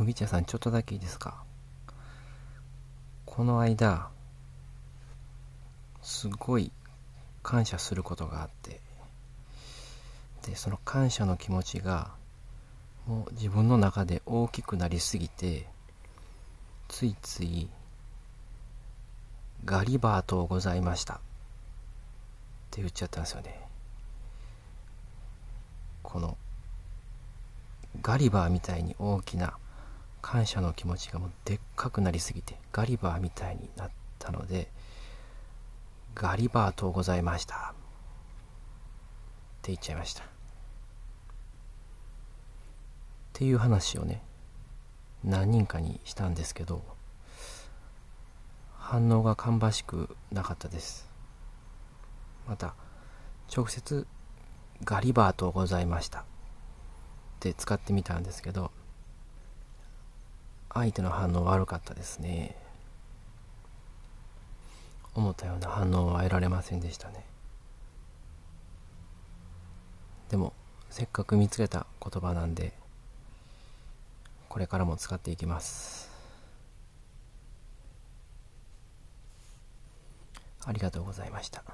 麦茶さんちょっとだけいいですか？この間すごい感謝することがあってでその感謝の気持ちがもう自分の中で大きくなりすぎてついついガリバーとございました。って言っちゃったんですよね。このガリバーみたいに大きな感謝の気持ちがもうでっかくなりすぎてガリバーみたいになったのでガリバーとございました。って言っちゃいました。っていう話をね何人かにしたんですけど反応が芳しくなかったです。また直接ガリバーとございました。って使ってみたんですけど相手の反応悪かったですね。思ったような反応は得られませんでしたね。でもせっかく見つけた言葉なんでこれからも使っていきます。ありがとうございました。